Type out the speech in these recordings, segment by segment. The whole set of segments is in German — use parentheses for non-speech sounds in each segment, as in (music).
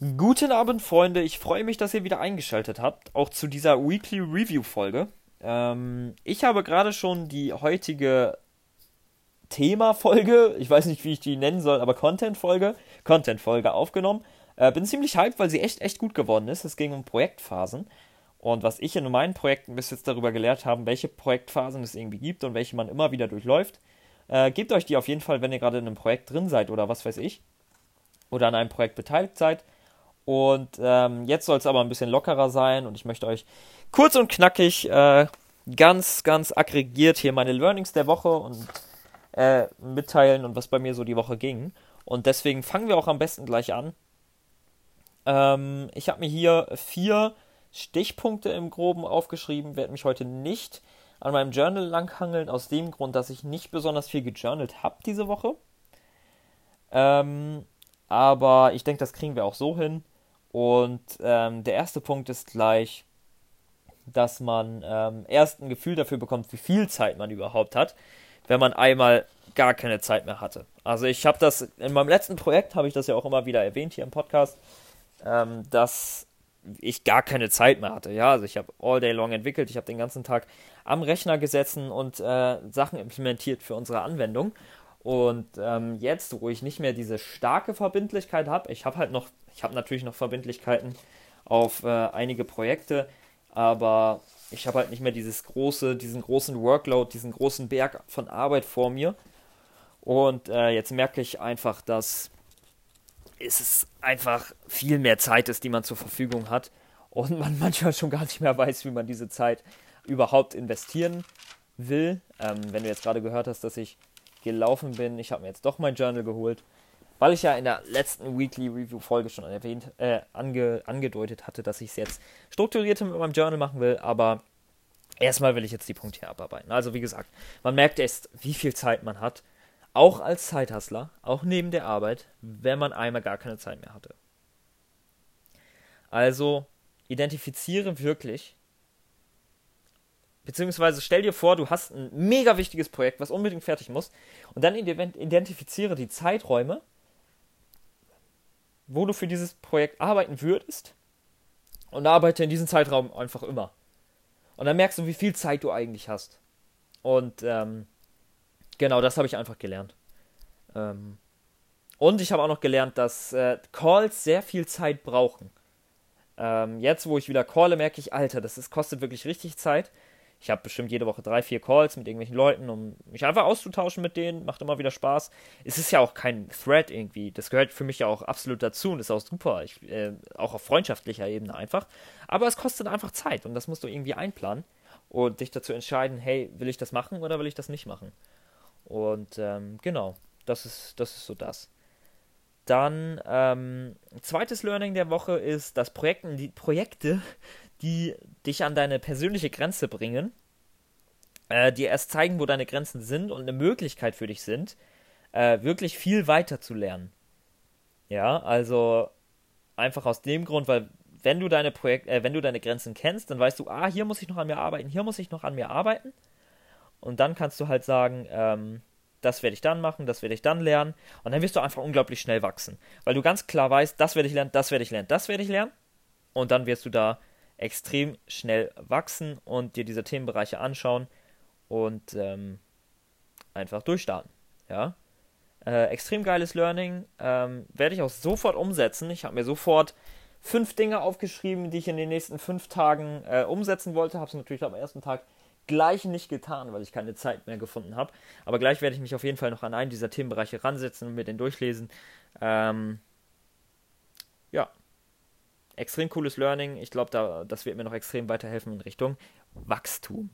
Guten Abend, Freunde. Ich freue mich, dass ihr wieder eingeschaltet habt, auch zu dieser Weekly Review Folge. Ähm, ich habe gerade schon die heutige Thema-Folge, ich weiß nicht, wie ich die nennen soll, aber Content-Folge, Content-Folge aufgenommen. Äh, bin ziemlich hyped, weil sie echt, echt gut geworden ist. Es ging um Projektphasen. Und was ich in meinen Projekten bis jetzt darüber gelehrt habe, welche Projektphasen es irgendwie gibt und welche man immer wieder durchläuft, äh, gebt euch die auf jeden Fall, wenn ihr gerade in einem Projekt drin seid oder was weiß ich. Oder an einem Projekt beteiligt seid und ähm, jetzt soll es aber ein bisschen lockerer sein und ich möchte euch kurz und knackig äh, ganz, ganz aggregiert hier meine Learnings der Woche und äh, mitteilen und was bei mir so die Woche ging. Und deswegen fangen wir auch am besten gleich an. Ähm, ich habe mir hier vier Stichpunkte im Groben aufgeschrieben, werde mich heute nicht an meinem Journal langhangeln, aus dem Grund, dass ich nicht besonders viel gejournalt habe diese Woche. Ähm, aber ich denke, das kriegen wir auch so hin. Und ähm, der erste Punkt ist gleich, dass man ähm, erst ein Gefühl dafür bekommt, wie viel Zeit man überhaupt hat, wenn man einmal gar keine Zeit mehr hatte. Also ich habe das in meinem letzten Projekt habe ich das ja auch immer wieder erwähnt hier im Podcast, ähm, dass ich gar keine Zeit mehr hatte. Ja, also ich habe all day long entwickelt, ich habe den ganzen Tag am Rechner gesessen und äh, Sachen implementiert für unsere Anwendung. Und ähm, jetzt, wo ich nicht mehr diese starke Verbindlichkeit habe, ich habe halt noch ich habe natürlich noch Verbindlichkeiten auf äh, einige Projekte, aber ich habe halt nicht mehr dieses große, diesen großen Workload, diesen großen Berg von Arbeit vor mir. Und äh, jetzt merke ich einfach, dass es einfach viel mehr Zeit ist, die man zur Verfügung hat. Und man (laughs) manchmal schon gar nicht mehr weiß, wie man diese Zeit überhaupt investieren will. Ähm, wenn du jetzt gerade gehört hast, dass ich gelaufen bin, ich habe mir jetzt doch mein Journal geholt weil ich ja in der letzten Weekly Review Folge schon erwähnt, äh, ange, angedeutet hatte, dass ich es jetzt strukturierter mit meinem Journal machen will, aber erstmal will ich jetzt die Punkte hier abarbeiten. Also wie gesagt, man merkt erst, wie viel Zeit man hat, auch als Zeithustler, auch neben der Arbeit, wenn man einmal gar keine Zeit mehr hatte. Also identifiziere wirklich, beziehungsweise stell dir vor, du hast ein mega wichtiges Projekt, was unbedingt fertig muss, und dann identifiziere die Zeiträume, wo du für dieses Projekt arbeiten würdest und arbeite in diesem Zeitraum einfach immer. Und dann merkst du, wie viel Zeit du eigentlich hast. Und ähm, genau, das habe ich einfach gelernt. Ähm, und ich habe auch noch gelernt, dass äh, Calls sehr viel Zeit brauchen. Ähm, jetzt, wo ich wieder calle, merke ich, Alter, das ist, kostet wirklich richtig Zeit. Ich habe bestimmt jede Woche drei, vier Calls mit irgendwelchen Leuten, um mich einfach auszutauschen mit denen. Macht immer wieder Spaß. Es ist ja auch kein Thread irgendwie. Das gehört für mich ja auch absolut dazu und ist auch super. Ich, äh, auch auf freundschaftlicher Ebene einfach. Aber es kostet einfach Zeit und das musst du irgendwie einplanen und dich dazu entscheiden, hey, will ich das machen oder will ich das nicht machen? Und ähm, genau, das ist, das ist so das. Dann, ähm, zweites Learning der Woche ist, dass Projekten, die Projekte, die dich an deine persönliche Grenze bringen, äh, dir erst zeigen, wo deine Grenzen sind und eine Möglichkeit für dich sind, äh, wirklich viel weiter zu lernen. Ja, also einfach aus dem Grund, weil wenn du deine Projekt, äh, wenn du deine Grenzen kennst, dann weißt du, ah, hier muss ich noch an mir arbeiten, hier muss ich noch an mir arbeiten. Und dann kannst du halt sagen, ähm, das werde ich dann machen, das werde ich dann lernen. Und dann wirst du einfach unglaublich schnell wachsen. Weil du ganz klar weißt, das werde ich lernen, das werde ich lernen, das werde ich lernen. Und dann wirst du da extrem schnell wachsen und dir diese Themenbereiche anschauen und ähm, einfach durchstarten. Ja. Äh, extrem geiles Learning. Ähm, werde ich auch sofort umsetzen. Ich habe mir sofort fünf Dinge aufgeschrieben, die ich in den nächsten fünf Tagen äh, umsetzen wollte. Habe es natürlich am ersten Tag gleich nicht getan, weil ich keine Zeit mehr gefunden habe. Aber gleich werde ich mich auf jeden Fall noch an einen dieser Themenbereiche ransetzen und mir den durchlesen. Ähm, ja, extrem cooles Learning. Ich glaube, da, das wird mir noch extrem weiterhelfen in Richtung Wachstum.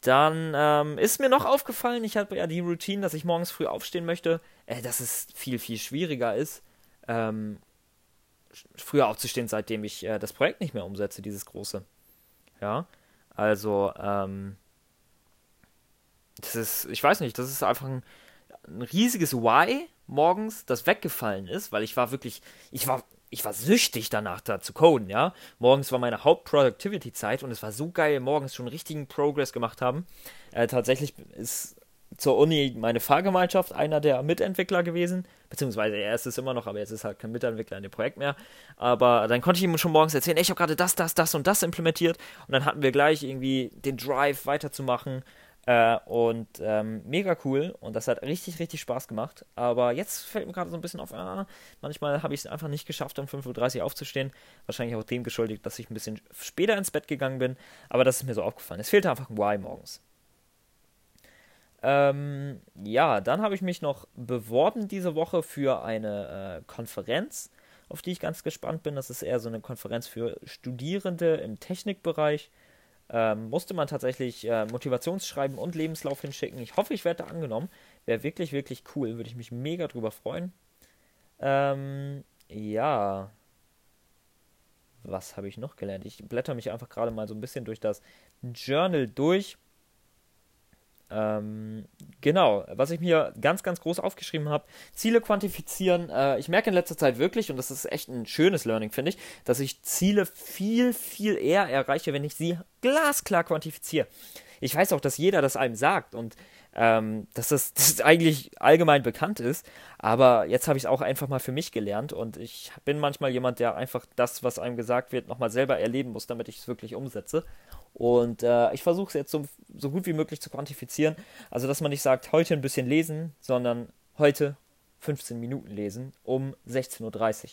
Dann ähm, ist mir noch aufgefallen, ich habe ja die Routine, dass ich morgens früh aufstehen möchte, äh, dass es viel, viel schwieriger ist, ähm, früher aufzustehen, seitdem ich äh, das Projekt nicht mehr umsetze, dieses große. Ja, also, ähm, das ist, ich weiß nicht, das ist einfach ein, ein riesiges Why morgens, das weggefallen ist, weil ich war wirklich, ich war ich war süchtig danach da zu coden, ja. Morgens war meine Haupt-Productivity-Zeit und es war so geil, morgens schon richtigen Progress gemacht haben. Äh, tatsächlich ist zur Uni meine Fahrgemeinschaft einer der Mitentwickler gewesen, beziehungsweise er ist es immer noch, aber jetzt ist halt kein Mitentwickler in dem Projekt mehr. Aber dann konnte ich ihm schon morgens erzählen, ey, ich habe gerade das, das, das und das implementiert und dann hatten wir gleich irgendwie den Drive weiterzumachen äh, und ähm, mega cool und das hat richtig, richtig Spaß gemacht. Aber jetzt fällt mir gerade so ein bisschen auf, ah, manchmal habe ich es einfach nicht geschafft, um 5.30 Uhr aufzustehen. Wahrscheinlich auch dem geschuldigt, dass ich ein bisschen später ins Bett gegangen bin. Aber das ist mir so aufgefallen. Es fehlte einfach ein Why morgens. Ähm, ja, dann habe ich mich noch beworben diese Woche für eine äh, Konferenz, auf die ich ganz gespannt bin. Das ist eher so eine Konferenz für Studierende im Technikbereich ähm, musste man tatsächlich äh, Motivationsschreiben und Lebenslauf hinschicken. Ich hoffe, ich werde da angenommen. Wäre wirklich, wirklich cool. Würde ich mich mega drüber freuen. Ähm, ja. Was habe ich noch gelernt? Ich blätter mich einfach gerade mal so ein bisschen durch das Journal durch. Ähm, genau, was ich mir ganz, ganz groß aufgeschrieben habe, Ziele quantifizieren. Äh, ich merke in letzter Zeit wirklich, und das ist echt ein schönes Learning, finde ich, dass ich Ziele viel, viel eher erreiche, wenn ich sie glasklar quantifiziere. Ich weiß auch, dass jeder das einem sagt und ähm, dass das, (laughs) das eigentlich allgemein bekannt ist, aber jetzt habe ich es auch einfach mal für mich gelernt und ich bin manchmal jemand, der einfach das, was einem gesagt wird, nochmal selber erleben muss, damit ich es wirklich umsetze. Und äh, ich versuche es jetzt so, so gut wie möglich zu quantifizieren. Also, dass man nicht sagt, heute ein bisschen lesen, sondern heute 15 Minuten lesen um 16.30 Uhr.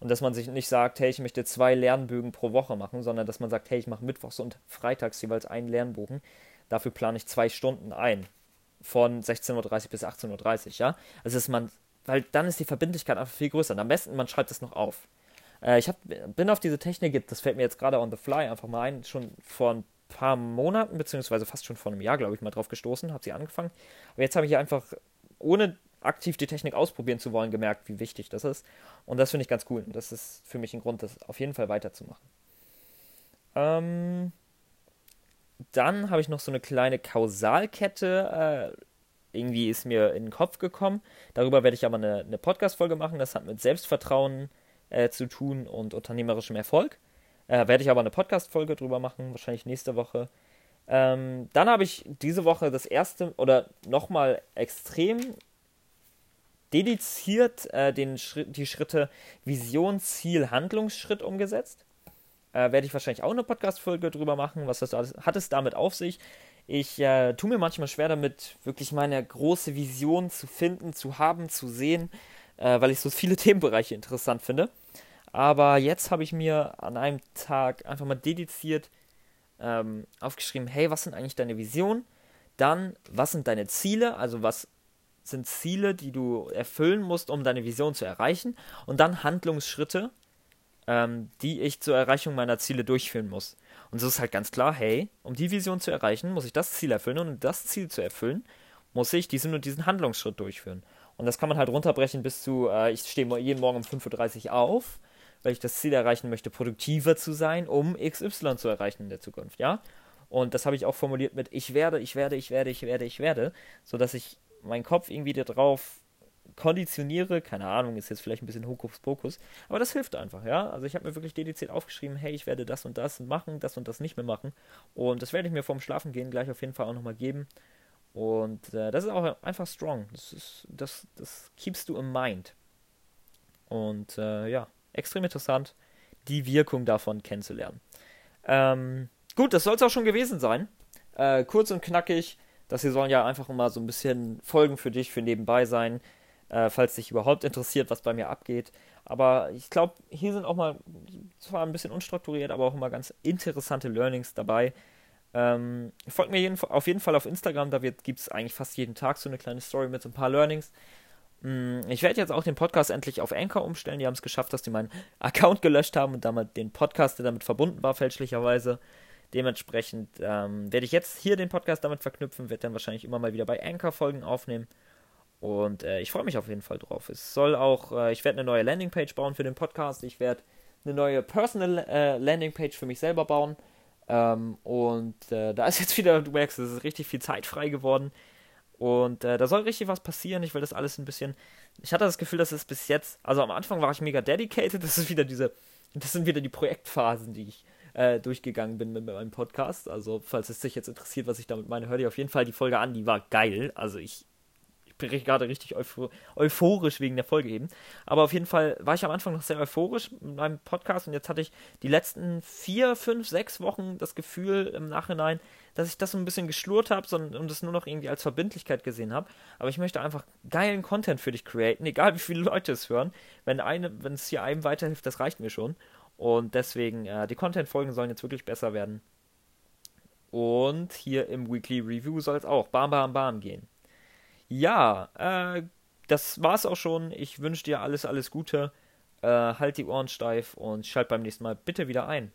Und dass man sich nicht sagt, hey, ich möchte zwei Lernbögen pro Woche machen, sondern dass man sagt, hey, ich mache mittwochs und freitags jeweils einen Lernbogen. Dafür plane ich zwei Stunden ein. Von 16.30 Uhr bis 18.30 Uhr, ja. Also, dass man, weil dann ist die Verbindlichkeit einfach viel größer. Und am besten, man schreibt es noch auf. Äh, ich hab, bin auf diese Technik, das fällt mir jetzt gerade on the fly einfach mal ein, schon vor ein paar Monaten, beziehungsweise fast schon vor einem Jahr, glaube ich, mal drauf gestoßen, habe sie angefangen. Aber jetzt habe ich einfach, ohne aktiv die Technik ausprobieren zu wollen, gemerkt, wie wichtig das ist. Und das finde ich ganz cool. Und das ist für mich ein Grund, das auf jeden Fall weiterzumachen. Ähm, dann habe ich noch so eine kleine Kausalkette. Äh, irgendwie ist mir in den Kopf gekommen. Darüber werde ich aber eine, eine Podcast-Folge machen. Das hat mit Selbstvertrauen äh, zu tun und unternehmerischem Erfolg. Äh, werde ich aber eine Podcast-Folge drüber machen, wahrscheinlich nächste Woche. Ähm, dann habe ich diese Woche das erste oder nochmal extrem dediziert äh, den Schritt, die Schritte Vision, Ziel, Handlungsschritt umgesetzt. Äh, werde ich wahrscheinlich auch eine Podcast-Folge drüber machen. Was das alles, hat es damit auf sich? Ich äh, tue mir manchmal schwer damit, wirklich meine große Vision zu finden, zu haben, zu sehen, äh, weil ich so viele (laughs) Themenbereiche interessant finde. Aber jetzt habe ich mir an einem Tag einfach mal dediziert ähm, aufgeschrieben, hey, was sind eigentlich deine Visionen? Dann, was sind deine Ziele? Also was sind Ziele, die du erfüllen musst, um deine Vision zu erreichen? Und dann Handlungsschritte, ähm, die ich zur Erreichung meiner Ziele durchführen muss. Und so ist halt ganz klar, hey, um die Vision zu erreichen, muss ich das Ziel erfüllen und um das Ziel zu erfüllen, muss ich diesen und diesen Handlungsschritt durchführen. Und das kann man halt runterbrechen bis zu, äh, ich stehe jeden Morgen um 5.30 Uhr auf, weil ich das Ziel erreichen möchte, produktiver zu sein, um XY zu erreichen in der Zukunft, ja? Und das habe ich auch formuliert mit ich werde, ich werde, ich werde, ich werde, ich werde, sodass ich meinen Kopf irgendwie darauf konditioniere, keine Ahnung, ist jetzt vielleicht ein bisschen Hokuspokus, aber das hilft einfach, ja. Also ich habe mir wirklich dediziert aufgeschrieben, hey, ich werde das und das machen, das und das nicht mehr machen. Und das werde ich mir vorm Schlafengehen gleich auf jeden Fall auch nochmal geben. Und äh, das ist auch einfach strong. Das, ist, das, das keepst du in mind. Und äh, ja, extrem interessant, die Wirkung davon kennenzulernen. Ähm, gut, das soll es auch schon gewesen sein. Äh, kurz und knackig. Das hier sollen ja einfach immer so ein bisschen Folgen für dich, für nebenbei sein, äh, falls dich überhaupt interessiert, was bei mir abgeht. Aber ich glaube, hier sind auch mal zwar ein bisschen unstrukturiert, aber auch immer ganz interessante Learnings dabei. Ähm, folgt mir jeden, auf jeden Fall auf Instagram, da gibt es eigentlich fast jeden Tag so eine kleine Story mit so ein paar Learnings. Mm, ich werde jetzt auch den Podcast endlich auf Anchor umstellen. Die haben es geschafft, dass die meinen (laughs) Account gelöscht haben und damit den Podcast, der damit verbunden war, fälschlicherweise. Dementsprechend ähm, werde ich jetzt hier den Podcast damit verknüpfen, werde dann wahrscheinlich immer mal wieder bei Anchor Folgen aufnehmen. Und äh, ich freue mich auf jeden Fall drauf. Es soll auch, äh, ich werde eine neue Landingpage bauen für den Podcast. Ich werde eine neue Personal äh, Landingpage für mich selber bauen. Ähm, und äh, da ist (laughs) jetzt wieder, du merkst, es ist richtig viel Zeit frei geworden. Und äh, da soll richtig was passieren. Ich will das alles ein bisschen. Ich hatte das Gefühl, dass es bis jetzt. Also am Anfang war ich mega dedicated. Das ist wieder diese. Das sind wieder die Projektphasen, die ich äh, durchgegangen bin mit, meinem Podcast. Also, falls es dich jetzt interessiert, was ich damit meine, hör dir auf jeden Fall die Folge an. Die war geil. Also, ich gerade richtig euphorisch wegen der Folge eben. Aber auf jeden Fall war ich am Anfang noch sehr euphorisch mit meinem Podcast und jetzt hatte ich die letzten vier, fünf, sechs Wochen das Gefühl im Nachhinein, dass ich das so ein bisschen geschlurrt habe und das nur noch irgendwie als Verbindlichkeit gesehen habe. Aber ich möchte einfach geilen Content für dich createn, (laughs) egal wie viele Leute es hören. Wenn wenn es hier einem weiterhilft, das reicht mir schon. Und deswegen, äh, die Content-Folgen sollen jetzt wirklich besser werden. Und hier im Weekly Review soll es auch bam, bam, bam gehen. Ja, äh, das war's auch schon. Ich wünsche dir alles, alles Gute. Äh, halt die Ohren steif und schalt beim nächsten Mal bitte wieder ein.